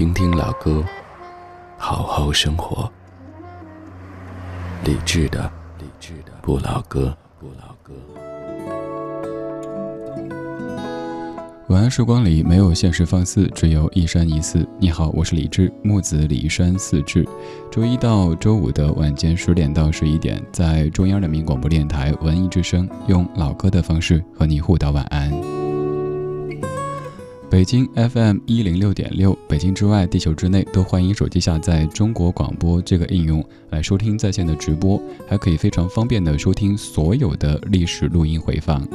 听听老歌，好好生活。理智的，理智的不老歌，不老歌。晚安时光里没有现实放肆，只有一山一寺。你好，我是李志，木子李山寺志。周一到周五的晚间十点到十一点，在中央人民广播电台文艺之声，用老歌的方式和你互道晚安。北京 FM 一零六点六，北京之外，地球之内都欢迎手机下载中国广播这个应用来收听在线的直播，还可以非常方便的收听所有的历史录音回放。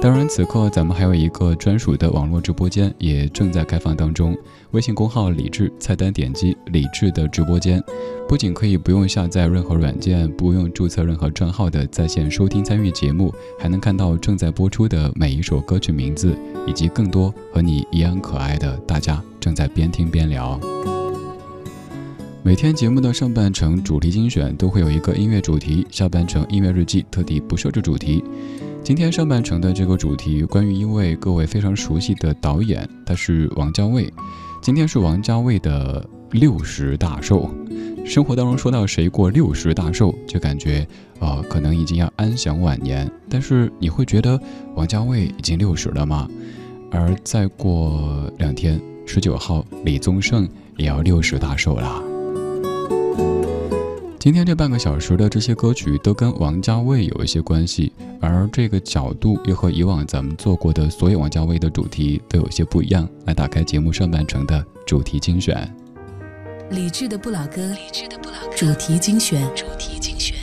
当然，此刻咱们还有一个专属的网络直播间，也正在开放当中。微信公号“李智”，菜单点击“李智”的直播间，不仅可以不用下载任何软件，不用注册任何账号的在线收听参与节目，还能看到正在播出的每一首歌曲名字，以及更多和你一样可爱的大家正在边听边聊。每天节目的上半程主题精选都会有一个音乐主题，下半程音乐日记特地不设置主题。今天上半程的这个主题，关于一位各位非常熟悉的导演，他是王家卫。今天是王家卫的六十大寿。生活当中说到谁过六十大寿，就感觉呃可能已经要安享晚年。但是你会觉得王家卫已经六十了吗？而再过两天，十九号李宗盛也要六十大寿了。今天这半个小时的这些歌曲都跟王家卫有一些关系，而这个角度又和以往咱们做过的所有王家卫的主题都有些不一样。来打开节目上半程的主题精选，理智的不老歌，理智的不老歌主题精选，主题精选。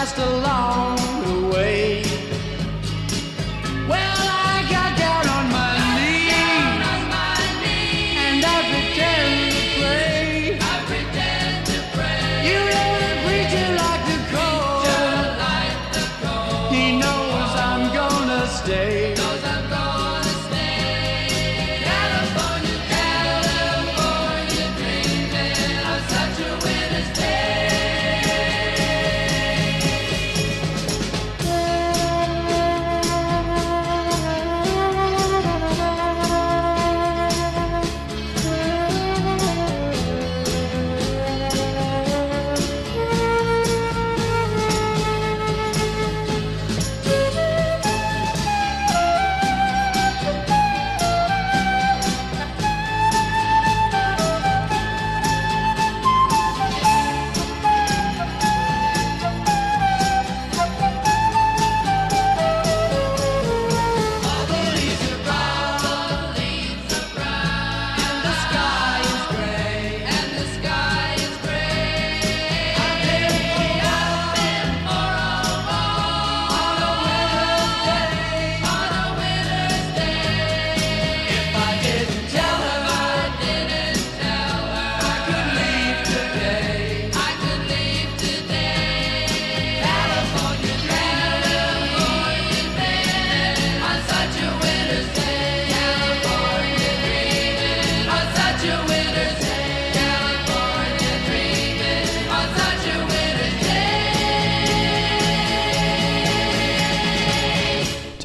passed along.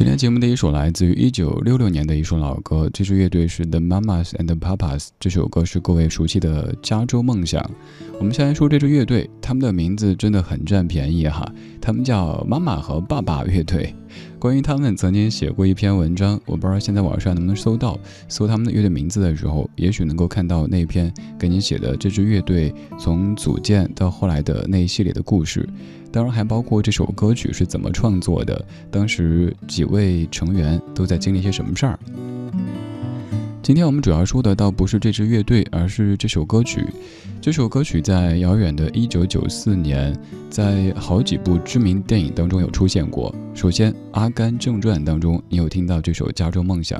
Yeah. 节目的一首来自于一九六六年的一首老歌，这支乐队是 The Mamas and Papas。这首歌是各位熟悉的《加州梦想》。我们先来说这支乐队，他们的名字真的很占便宜哈，他们叫妈妈和爸爸乐队。关于他们曾经写过一篇文章，我不知道现在网上能不能搜到。搜他们的乐队名字的时候，也许能够看到那篇给你写的这支乐队从组建到后来的那一系列的故事。当然还包括这首歌曲是怎么创作的，当时几位成员都在经历些什么事儿。今天我们主要说的倒不是这支乐队，而是这首歌曲。这首歌曲在遥远的一九九四年，在好几部知名电影当中有出现过。首先，《阿甘正传》当中你有听到这首《加州梦想》，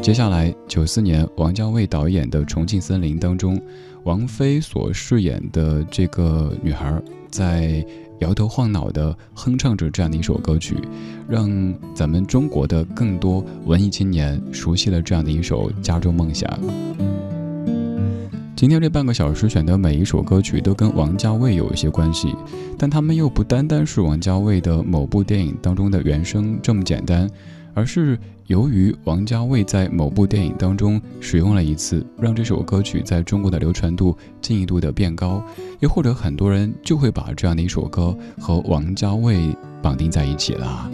接下来九四年王家卫导演的《重庆森林》当中，王菲所饰演的这个女孩在。摇头晃脑地哼唱着这样的一首歌曲，让咱们中国的更多文艺青年熟悉了这样的一首《加州梦想》。今天这半个小时选的每一首歌曲都跟王家卫有一些关系，但他们又不单单是王家卫的某部电影当中的原声这么简单，而是。由于王家卫在某部电影当中使用了一次，让这首歌曲在中国的流传度进一步的变高，又或者很多人就会把这样的一首歌和王家卫绑定在一起了。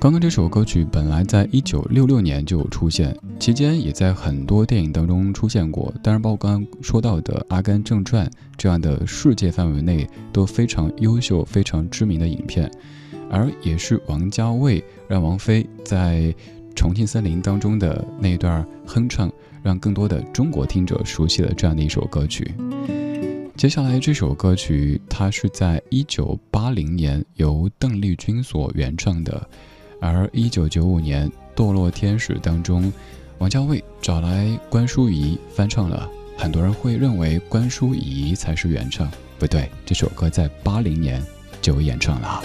刚刚这首歌曲本来在一九六六年就出现，期间也在很多电影当中出现过，当然包括刚刚说到的《阿甘正传》这样的世界范围内都非常优秀、非常知名的影片。而也是王家卫让王菲在《重庆森林》当中的那段哼唱，让更多的中国听者熟悉了这样的一首歌曲。接下来这首歌曲，它是在一九八零年由邓丽君所原唱的，而一九九五年《堕落天使》当中，王家卫找来关淑怡翻唱了。很多人会认为关淑怡才是原唱，不对，这首歌在八零年就演唱了。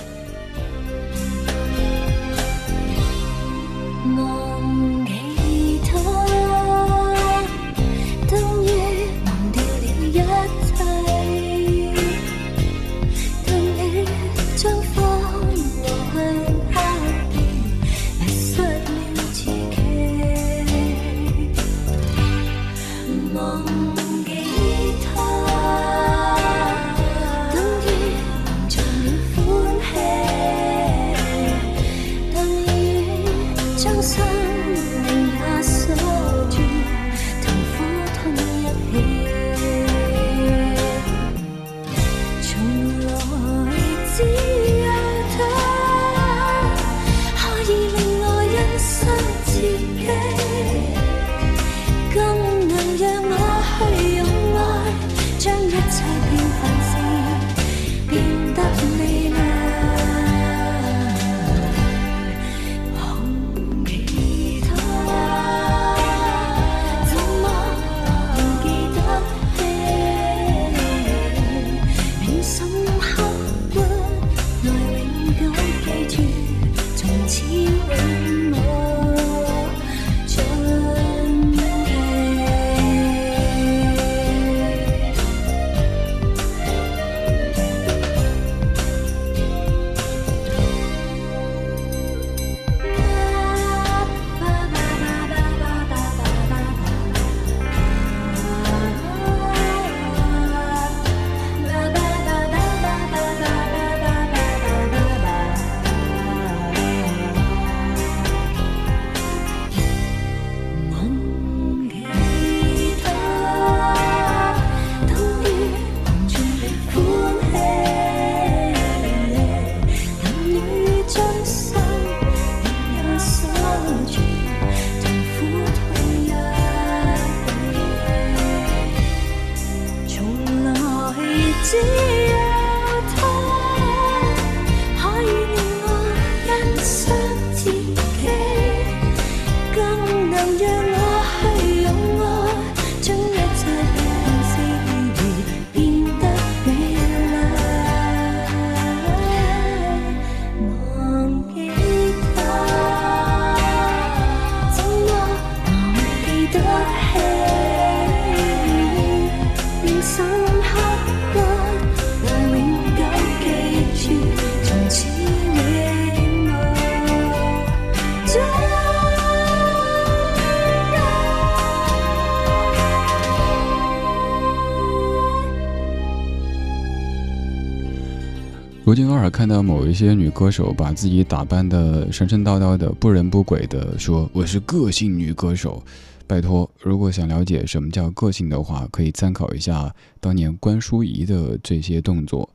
看到某一些女歌手把自己打扮的神神叨叨的、不人不鬼的，说我是个性女歌手。拜托，如果想了解什么叫个性的话，可以参考一下当年关淑怡的这些动作。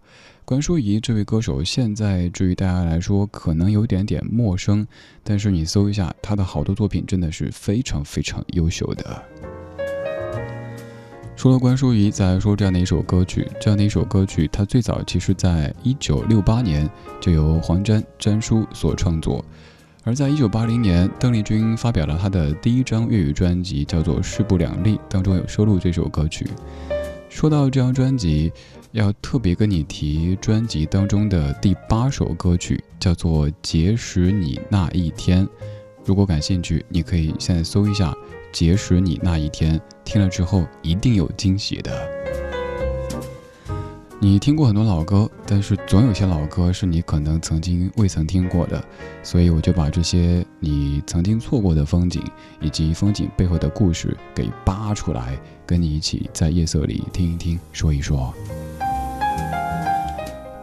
关淑怡这位歌手，现在对于大家来说可能有点点陌生，但是你搜一下她的好多作品，真的是非常非常优秀的。除了关淑怡，再来说这样的一首歌曲，这样的一首歌曲，它最早其实在一九六八年就由黄沾沾叔所创作。而在一九八零年，邓丽君发表了她的第一张粤语专辑，叫做《势不两立》，当中有收录这首歌曲。说到这张专辑，要特别跟你提专辑当中的第八首歌曲，叫做《结识你那一天》。如果感兴趣，你可以现在搜一下《结识你那一天》，听了之后一定有惊喜的。你听过很多老歌，但是总有些老歌是你可能曾经未曾听过的，所以我就把这些你曾经错过的风景，以及风景背后的故事给扒出来，跟你一起在夜色里听一听，说一说。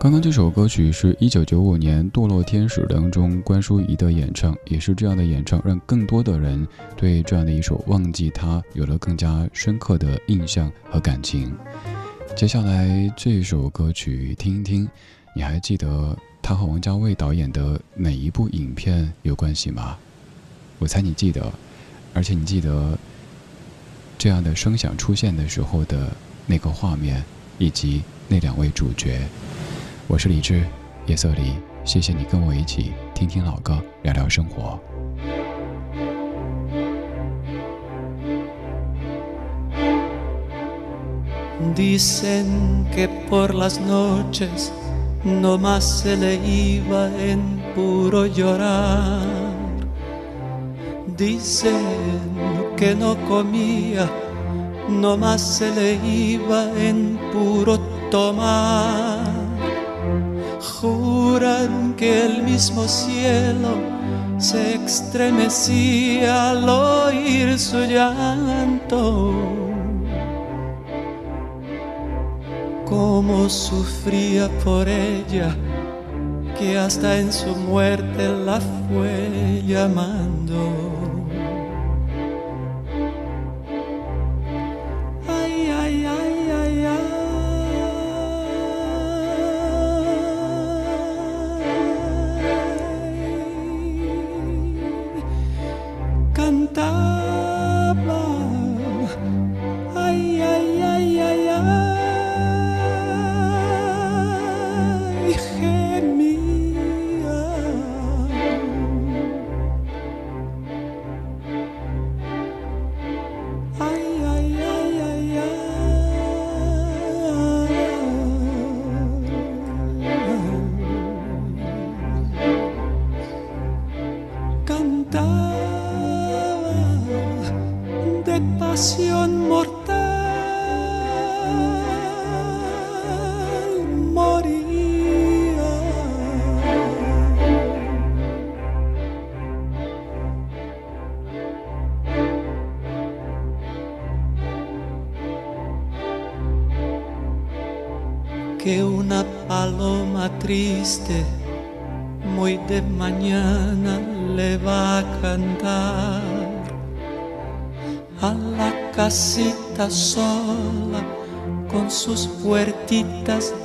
刚刚这首歌曲是一九九五年《堕落天使》当中关淑怡的演唱，也是这样的演唱，让更多的人对这样的一首《忘记他》有了更加深刻的印象和感情。接下来这首歌曲听一听，你还记得他和王家卫导演的哪一部影片有关系吗？我猜你记得，而且你记得这样的声响出现的时候的那个画面，以及那两位主角。我是李志，夜色里，谢谢你跟我一起听听老歌，聊聊生活。Dicen que por las noches no más se le iba en puro llorar. Dicen que no comía, no más se le iba en puro tomar. Juran que el mismo cielo se estremecía al oír su llanto cómo sufría por ella, que hasta en su muerte la fue llamando.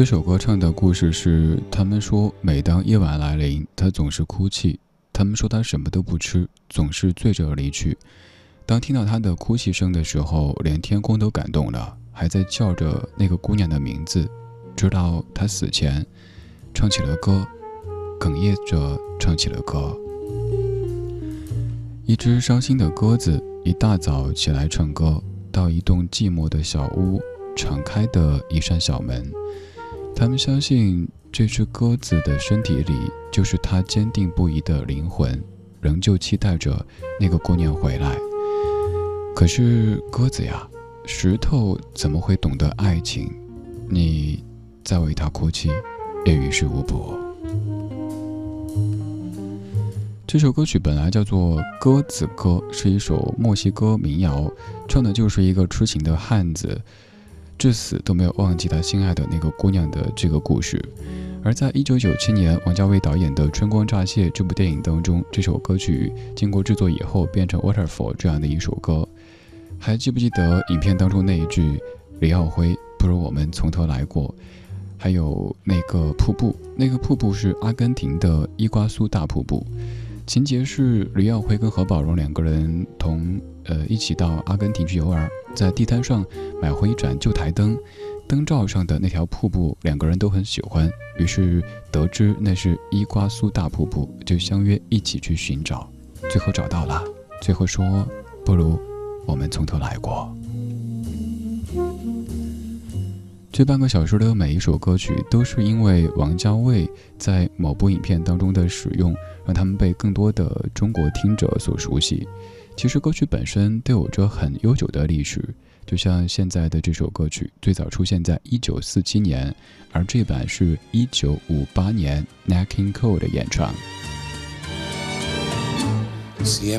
这首歌唱的故事是：他们说，每当夜晚来临，他总是哭泣；他们说他什么都不吃，总是醉着离去。当听到他的哭泣声的时候，连天空都感动了，还在叫着那个姑娘的名字。直到他死前，唱起了歌，哽咽着唱起了歌。一只伤心的鸽子，一大早起来唱歌，到一栋寂寞的小屋，敞开的一扇小门。他们相信，这只鸽子的身体里就是它坚定不移的灵魂，仍旧期待着那个姑娘回来。可是鸽子呀，石头怎么会懂得爱情？你在为它哭泣，也于事无补。这首歌曲本来叫做《鸽子歌》，是一首墨西哥民谣，唱的就是一个痴情的汉子。至死都没有忘记他心爱的那个姑娘的这个故事，而在一九九七年王家卫导演的《春光乍泄》这部电影当中，这首歌曲经过制作以后变成《Waterfall》这样的一首歌。还记不记得影片当中那一句“李耀辉，不如我们从头来过”？还有那个瀑布，那个瀑布是阿根廷的伊瓜苏大瀑布。情节是李耀辉跟何宝荣两个人同。呃，一起到阿根廷去游玩，在地摊上买回一盏旧台灯，灯罩上的那条瀑布，两个人都很喜欢，于是得知那是伊瓜苏大瀑布，就相约一起去寻找，最后找到了，最后说，不如我们从头来过。这半个小时的每一首歌曲，都是因为王家卫在某部影片当中的使用，让他们被更多的中国听者所熟悉。其实歌曲本身都有着很悠久的历史，就像现在的这首歌曲，最早出现在一九四七年，而这版是一九五八年 Nat King Cole 的演唱。Y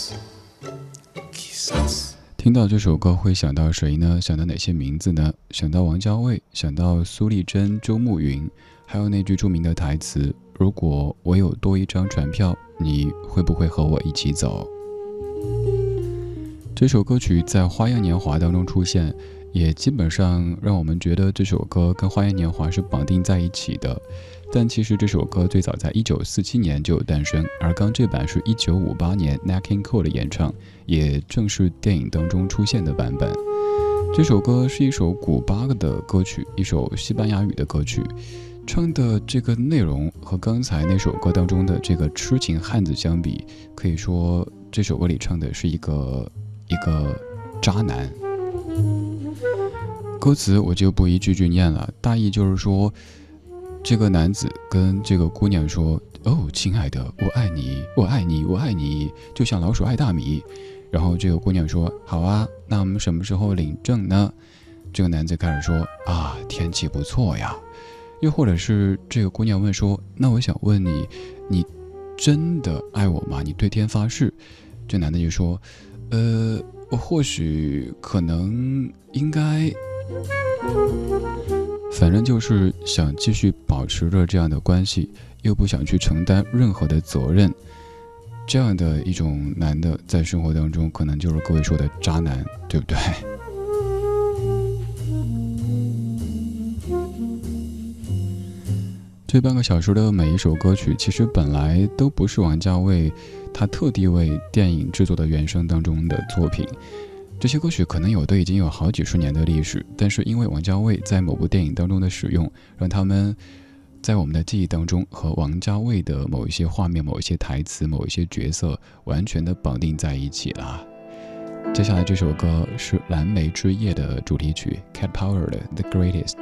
听到这首歌会想到谁呢？想到哪些名字呢？想到王家卫，想到苏丽珍、周慕云，还有那句著名的台词：“如果我有多一张船票，你会不会和我一起走？”这首歌曲在《花样年华》当中出现，也基本上让我们觉得这首歌跟《花样年华》是绑定在一起的。但其实这首歌最早在一九四七年就有诞生，而刚这版是一九五八年 n a c k i n g Cole 的演唱，也正是电影当中出现的版本。这首歌是一首古巴的歌曲，一首西班牙语的歌曲，唱的这个内容和刚才那首歌当中的这个痴情汉子相比，可以说这首歌里唱的是一个一个渣男。歌词我就不一句句念了，大意就是说。这个男子跟这个姑娘说：“哦，亲爱的，我爱你，我爱你，我爱你，就像老鼠爱大米。”然后这个姑娘说：“好啊，那我们什么时候领证呢？”这个男子开始说：“啊，天气不错呀。”又或者是这个姑娘问说：“那我想问你，你真的爱我吗？你对天发誓？”这男的就说：“呃，或许，可能，应该。”反正就是想继续保持着这样的关系，又不想去承担任何的责任，这样的一种男的，在生活当中可能就是各位说的渣男，对不对？这半个小时的每一首歌曲，其实本来都不是王家卫他特地为电影制作的原声当中的作品。这些歌曲可能有的已经有好几十年的历史，但是因为王家卫在某部电影当中的使用，让他们在我们的记忆当中和王家卫的某一些画面、某一些台词、某一些角色完全的绑定在一起了。接下来这首歌是《蓝莓之夜》的主题曲，Cat Power 的《The Greatest》。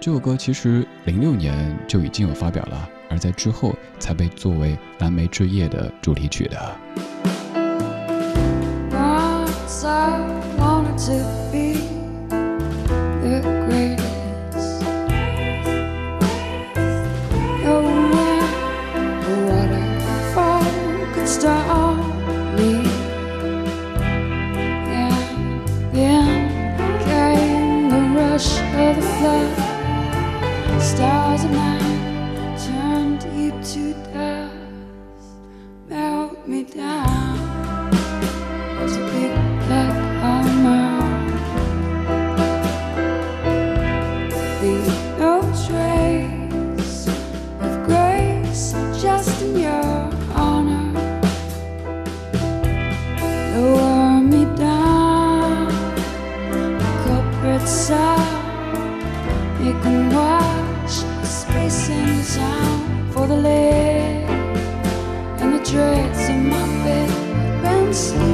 这首歌其实零六年就已经有发表了，而在之后才被作为《蓝莓之夜》的主题曲的。I wanted to be the greatest. Waterfall could stop me. And then came the rush of the flood. Stars of night turned you to dust, melt me down.《dreads in my bed and sleep.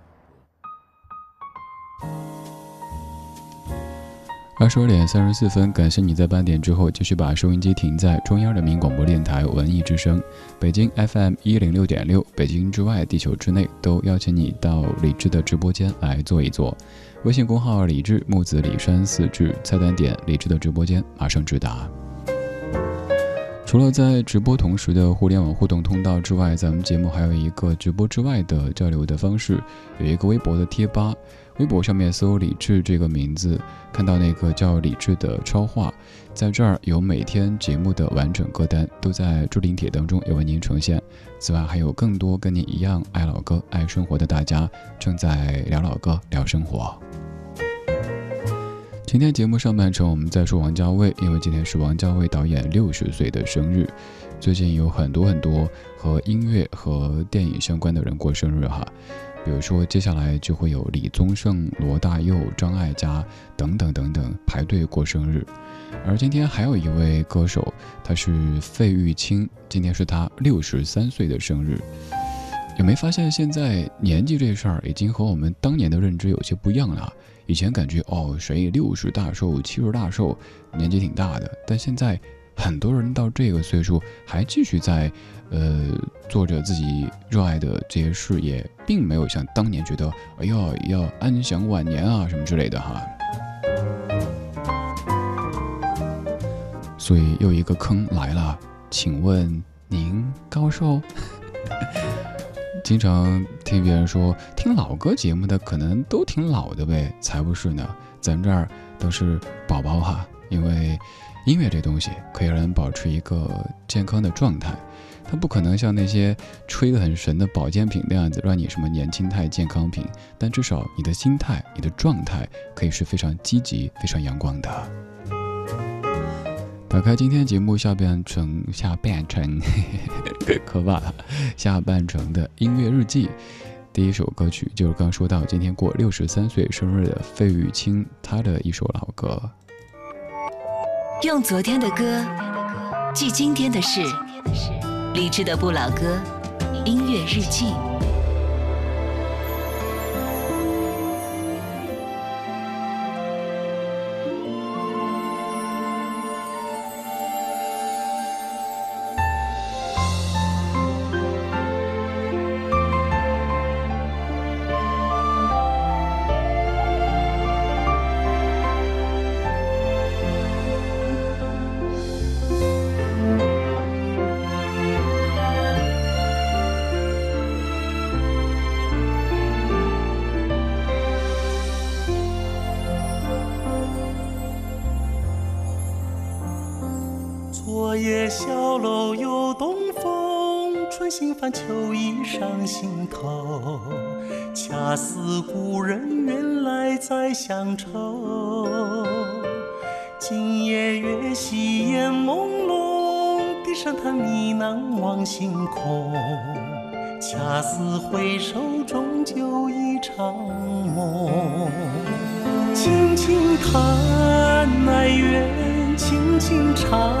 二十二点三十四分，感谢你在半点之后继续把收音机停在中央人民广播电台文艺之声，北京 FM 一零六点六，北京之外，地球之内，都邀请你到李智的直播间来坐一坐。微信公号李智木子李山四智，菜单点李智的直播间，马上直达。除了在直播同时的互联网互动通道之外，咱们节目还有一个直播之外的交流的方式，有一个微博的贴吧。微博上面搜“李志”这个名字，看到那个叫李志的超话，在这儿有每天节目的完整歌单，都在置顶帖当中也为您呈现。此外，还有更多跟您一样爱老歌、爱生活的大家，正在聊老歌、聊生活。今天节目上半程，我们在说王家卫，因为今天是王家卫导演六十岁的生日。最近有很多很多和音乐和电影相关的人过生日哈。比如说，接下来就会有李宗盛、罗大佑、张艾嘉等等等等排队过生日，而今天还有一位歌手，他是费玉清，今天是他六十三岁的生日。有没发现现在年纪这事儿已经和我们当年的认知有些不一样了？以前感觉哦，谁六十大寿、七十大寿，年纪挺大的，但现在很多人到这个岁数还继续在。呃，做着自己热爱的这些事业，并没有像当年觉得，哎呀，要安享晚年啊什么之类的哈。所以又一个坑来了，请问您高寿？经常听别人说，听老歌节目的可能都挺老的呗，才不是呢，咱这儿都是宝宝哈，因为音乐这东西可以让人保持一个健康的状态。它不可能像那些吹得很神的保健品那样子，让你什么年轻态、健康品，但至少你的心态、你的状态可以是非常积极、非常阳光的。打开今天节目下半程，下半程可怕了，下半程的音乐日记，第一首歌曲就是刚说到今天过六十三岁生日的费玉清，他的一首老歌，用昨天的歌记今天的事。励志的不老歌，音乐日记。心烦秋意上心头，恰似故人远来再乡愁。今夜月稀烟朦胧，低声叹呢喃望星空。恰似回首终究一场梦。轻轻叹哀怨，轻轻唱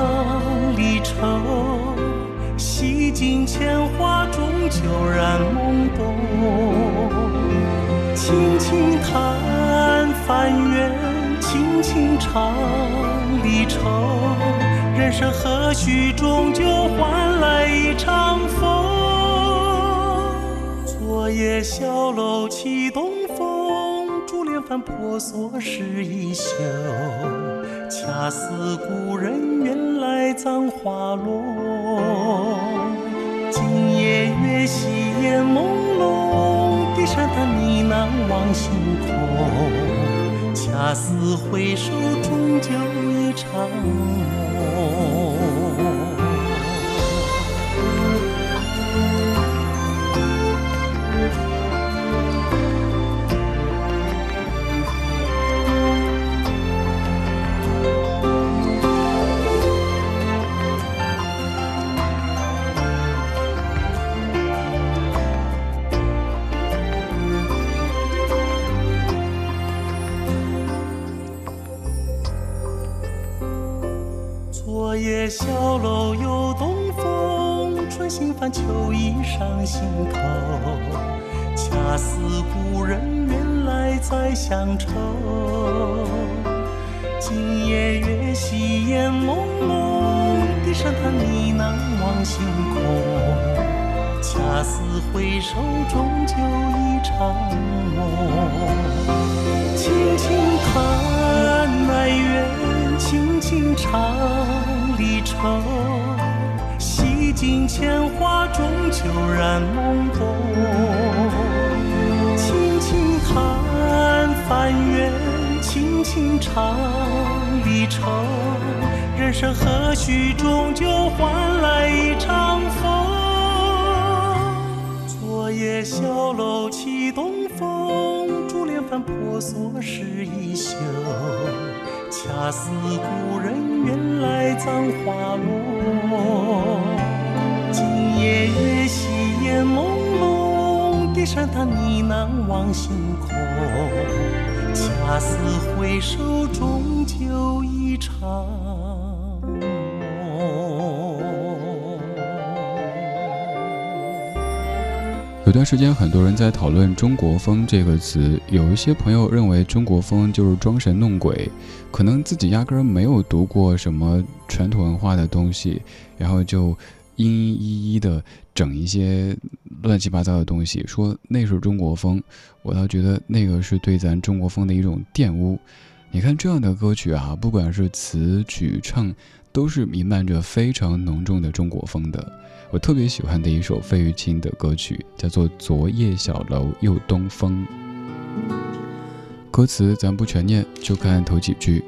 离愁。洗尽千华，终究染懵懂。轻轻叹翻缘，轻轻唱离愁。人生何须终究换来一场风？昨夜小楼起东风，珠帘翻婆娑湿衣袖。恰似故人远来葬花落。今夜月稀烟朦胧，低声叹呢喃望星空。恰似回首，终究一场梦。春心泛秋意上心头。恰似故人远来再乡愁。今夜月稀烟朦胧，低声叹呢喃望星空。恰似回首终究一场梦。轻轻叹哀怨，轻轻唱离愁。洗尽铅华，终究染懵懂。轻轻叹翻缘，轻轻唱离愁。人生何须终究换来一场风？昨夜小楼起东风，珠帘翻婆娑湿衣袖。恰似故人远来葬花落。夜月稀烟朦胧，低声叹呢喃望星空。恰似回首终究一场有段时间，很多人在讨论“中国风”这个词。有一些朋友认为“中国风”就是装神弄鬼，可能自己压根儿没有读过什么传统文化的东西，然后就嘤嘤一一的整一些乱七八糟的东西，说那是中国风。我倒觉得那个是对咱中国风的一种玷污。你看这样的歌曲啊，不管是词曲唱，都是弥漫着非常浓重的中国风的。我特别喜欢的一首费玉清的歌曲，叫做《昨夜小楼又东风》。歌词咱不全念，就看头几句：“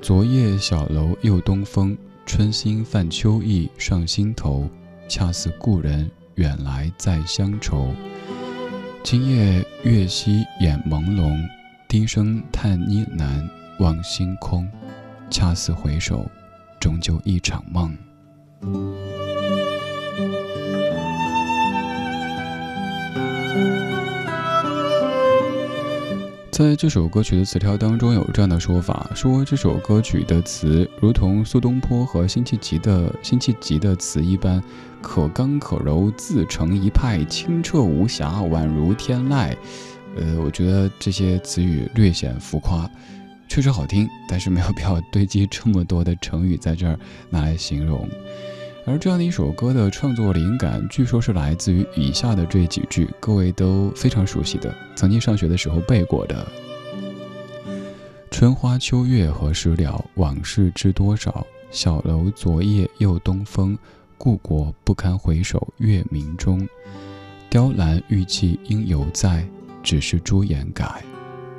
昨夜小楼又东风，春心泛秋意上心头。恰似故人远来再乡愁。今夜月稀眼朦胧，低声叹呢喃望星空。恰似回首，终究一场梦。”在这首歌曲的词条当中，有这样的说法：说这首歌曲的词如同苏东坡和辛弃疾的辛弃疾的词一般，可刚可柔，自成一派，清澈无瑕，宛如天籁。呃，我觉得这些词语略显浮夸，确实好听，但是没有必要堆积这么多的成语在这儿拿来形容。而这样的一首歌的创作灵感，据说是来自于以下的这几句，各位都非常熟悉的，曾经上学的时候背过的：“春花秋月何时了？往事知多少？小楼昨夜又东风，故国不堪回首月明中。雕栏玉砌应犹在，只是朱颜改。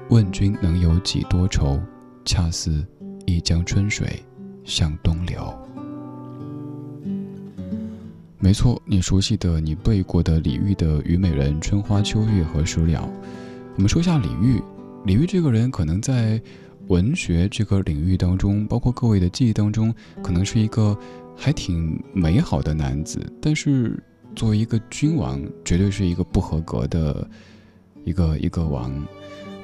问君能有几多愁？恰似一江春水向东流。”没错，你熟悉的、你背过的李煜的《虞美人》“春花秋月何时了”。我们说一下李煜。李煜这个人，可能在文学这个领域当中，包括各位的记忆当中，可能是一个还挺美好的男子。但是作为一个君王，绝对是一个不合格的一个一个王。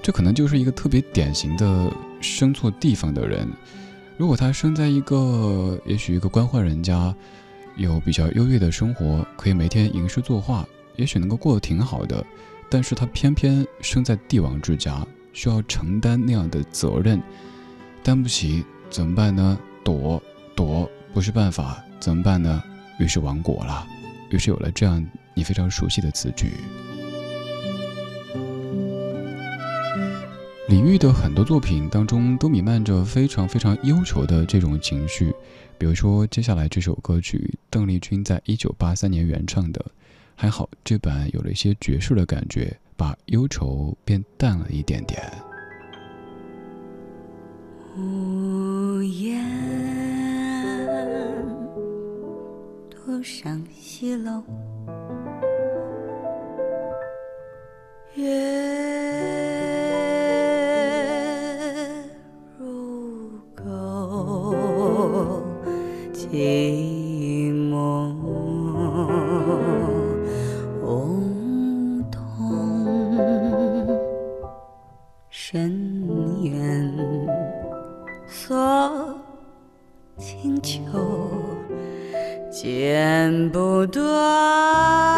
这可能就是一个特别典型的生错地方的人。如果他生在一个，也许一个官宦人家。有比较优越的生活，可以每天吟诗作画，也许能够过得挺好的。但是他偏偏生在帝王之家，需要承担那样的责任，担不起，怎么办呢？躲躲不是办法，怎么办呢？于是亡国了，于是有了这样你非常熟悉的词句。李煜的很多作品当中都弥漫着非常非常忧愁的这种情绪，比如说接下来这首歌曲，邓丽君在一九八三年原唱的，还好这版有了一些爵士的感觉，把忧愁变淡了一点点。无言独上西楼，月。寂寞梧桐深院锁清秋，剪不断。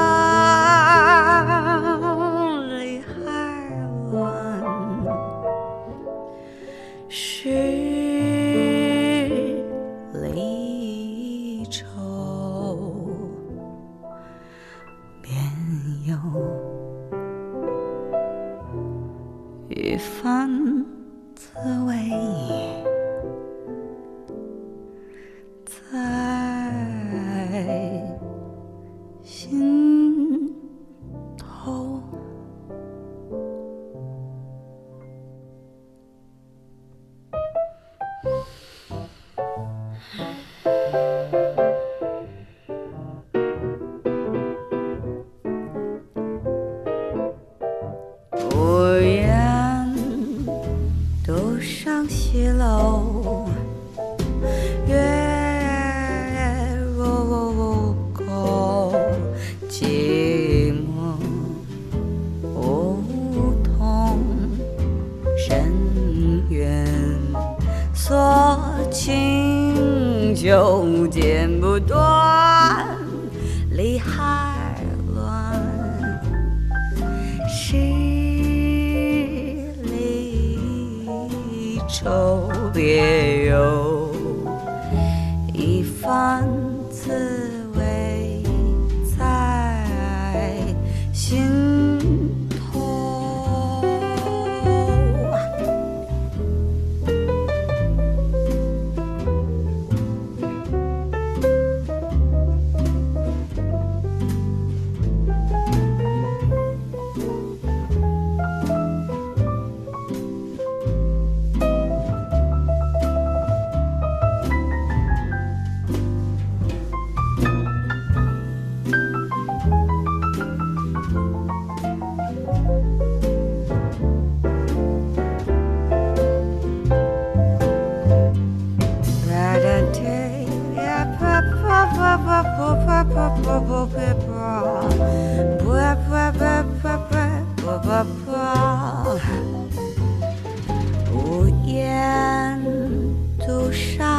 上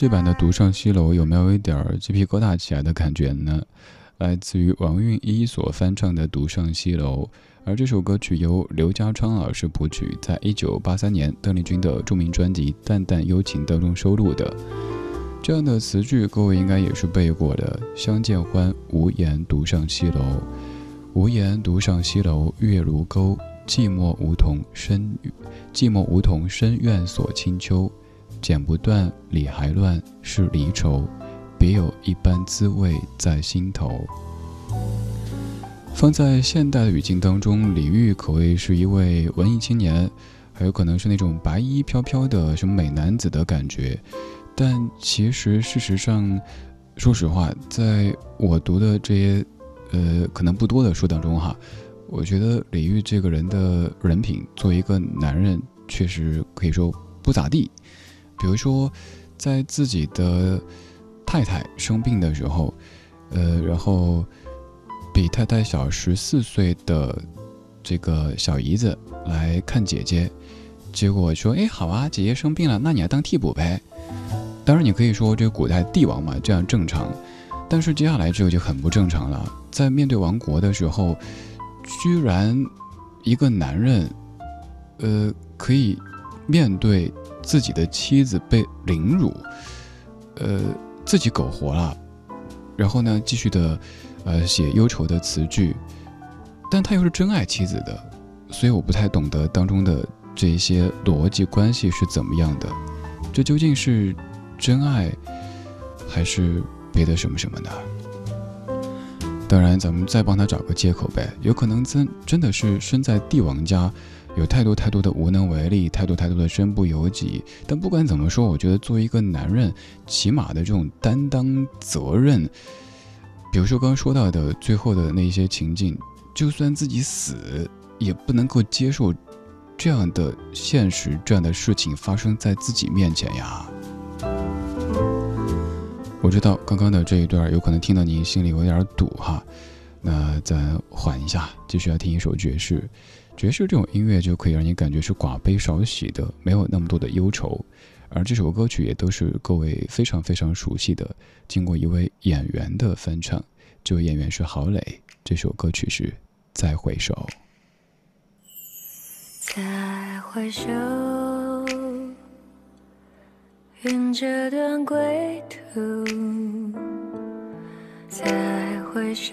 这版的《独上西楼》，有没有一点鸡皮疙瘩起来的感觉呢？来自于王韵一所翻唱的《独上西楼》，而这首歌曲由刘家昌老师谱曲，在一九八三年邓丽君的著名专辑《淡淡幽情》当中收录的。这样的词句，各位应该也是背过的：“相见欢，无言独上西楼。无言独上西楼，月如钩。寂寞梧桐深，寂寞梧桐深院锁清秋。剪不断，理还乱，是离愁。”别有一般滋味在心头。放在现代的语境当中，李煜可谓是一位文艺青年，还有可能是那种白衣飘飘的什么美男子的感觉。但其实事实上，说实话，在我读的这些呃可能不多的书当中哈，我觉得李煜这个人的人品，作为一个男人，确实可以说不咋地。比如说，在自己的太太生病的时候，呃，然后比太太小十四岁的这个小姨子来看姐姐，结果说：“哎，好啊，姐姐生病了，那你来当替补呗。”当然，你可以说这个古代帝王嘛，这样正常。但是接下来这个就很不正常了，在面对亡国的时候，居然一个男人，呃，可以面对自己的妻子被凌辱，呃。自己苟活了，然后呢，继续的，呃，写忧愁的词句，但他又是真爱妻子的，所以我不太懂得当中的这一些逻辑关系是怎么样的。这究竟是真爱，还是别的什么什么呢？当然，咱们再帮他找个借口呗。有可能真真的是身在帝王家，有太多太多的无能为力，太多太多的身不由己。但不管怎么说，我觉得作为一个男人，起码的这种担当责任，比如说刚刚说到的最后的那些情境，就算自己死，也不能够接受这样的现实，这样的事情发生在自己面前呀。我知道刚刚的这一段有可能听到您心里有点堵哈，那咱缓一下，继续要听一首爵士。爵士这种音乐就可以让你感觉是寡悲少喜的，没有那么多的忧愁。而这首歌曲也都是各位非常非常熟悉的，经过一位演员的翻唱，这位演员是郝蕾。这首歌曲是《再回首》。再回首。愿这段归途，再回首，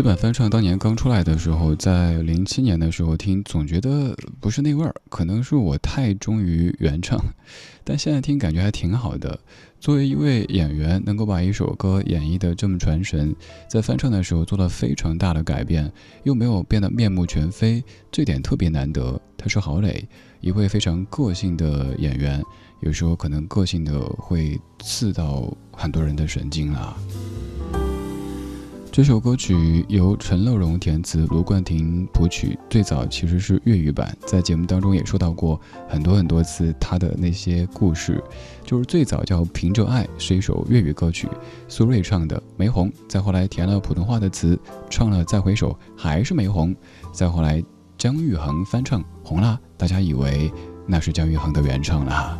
这版翻唱当年刚出来的时候，在零七年的时候听，总觉得不是那味儿，可能是我太忠于原唱，但现在听感觉还挺好的。作为一位演员，能够把一首歌演绎的这么传神，在翻唱的时候做了非常大的改变，又没有变得面目全非，这点特别难得。他是郝蕾，一位非常个性的演员，有时候可能个性的会刺到很多人的神经啊。这首歌曲由陈乐融填词，卢冠廷谱曲。最早其实是粤语版，在节目当中也说到过很多很多次他的那些故事。就是最早叫《凭着爱》，是一首粤语歌曲，苏芮唱的没红。再后来填了普通话的词，唱了《再回首》，还是没红。再后来姜育恒翻唱红了，大家以为那是姜育恒的原唱了。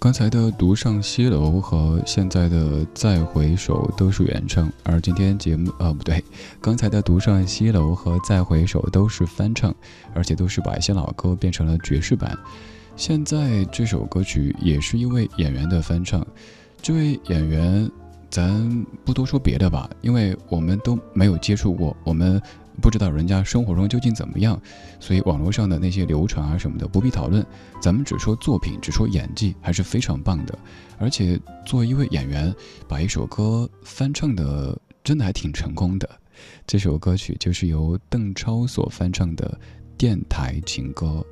刚才的《独上西楼》和现在的《再回首》都是原唱，而今天节目啊不对，刚才的《独上西楼》和《再回首》都是翻唱，而且都是把一些老歌变成了爵士版。现在这首歌曲也是一位演员的翻唱，这位演员咱不多说别的吧，因为我们都没有接触过，我们。不知道人家生活中究竟怎么样，所以网络上的那些流传啊什么的不必讨论。咱们只说作品，只说演技，还是非常棒的。而且作为一位演员，把一首歌翻唱的真的还挺成功的。这首歌曲就是由邓超所翻唱的电台情歌，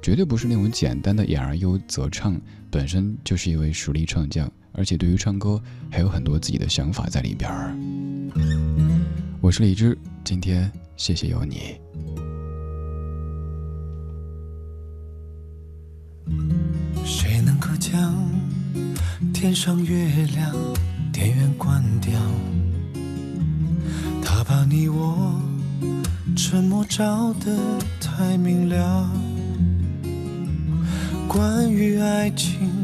绝对不是那种简单的演而优则唱，本身就是一位实力唱将，而且对于唱歌还有很多自己的想法在里边儿。我是李志，今天。谢谢有你。谁能够将天上月亮电源关掉？他把你我沉默照得太明了。关于爱情，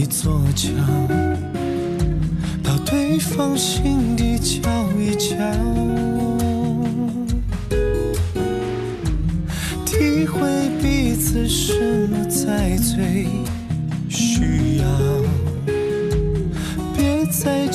一座桥，到对方心底瞧一瞧。体会彼此什么才最需要？别再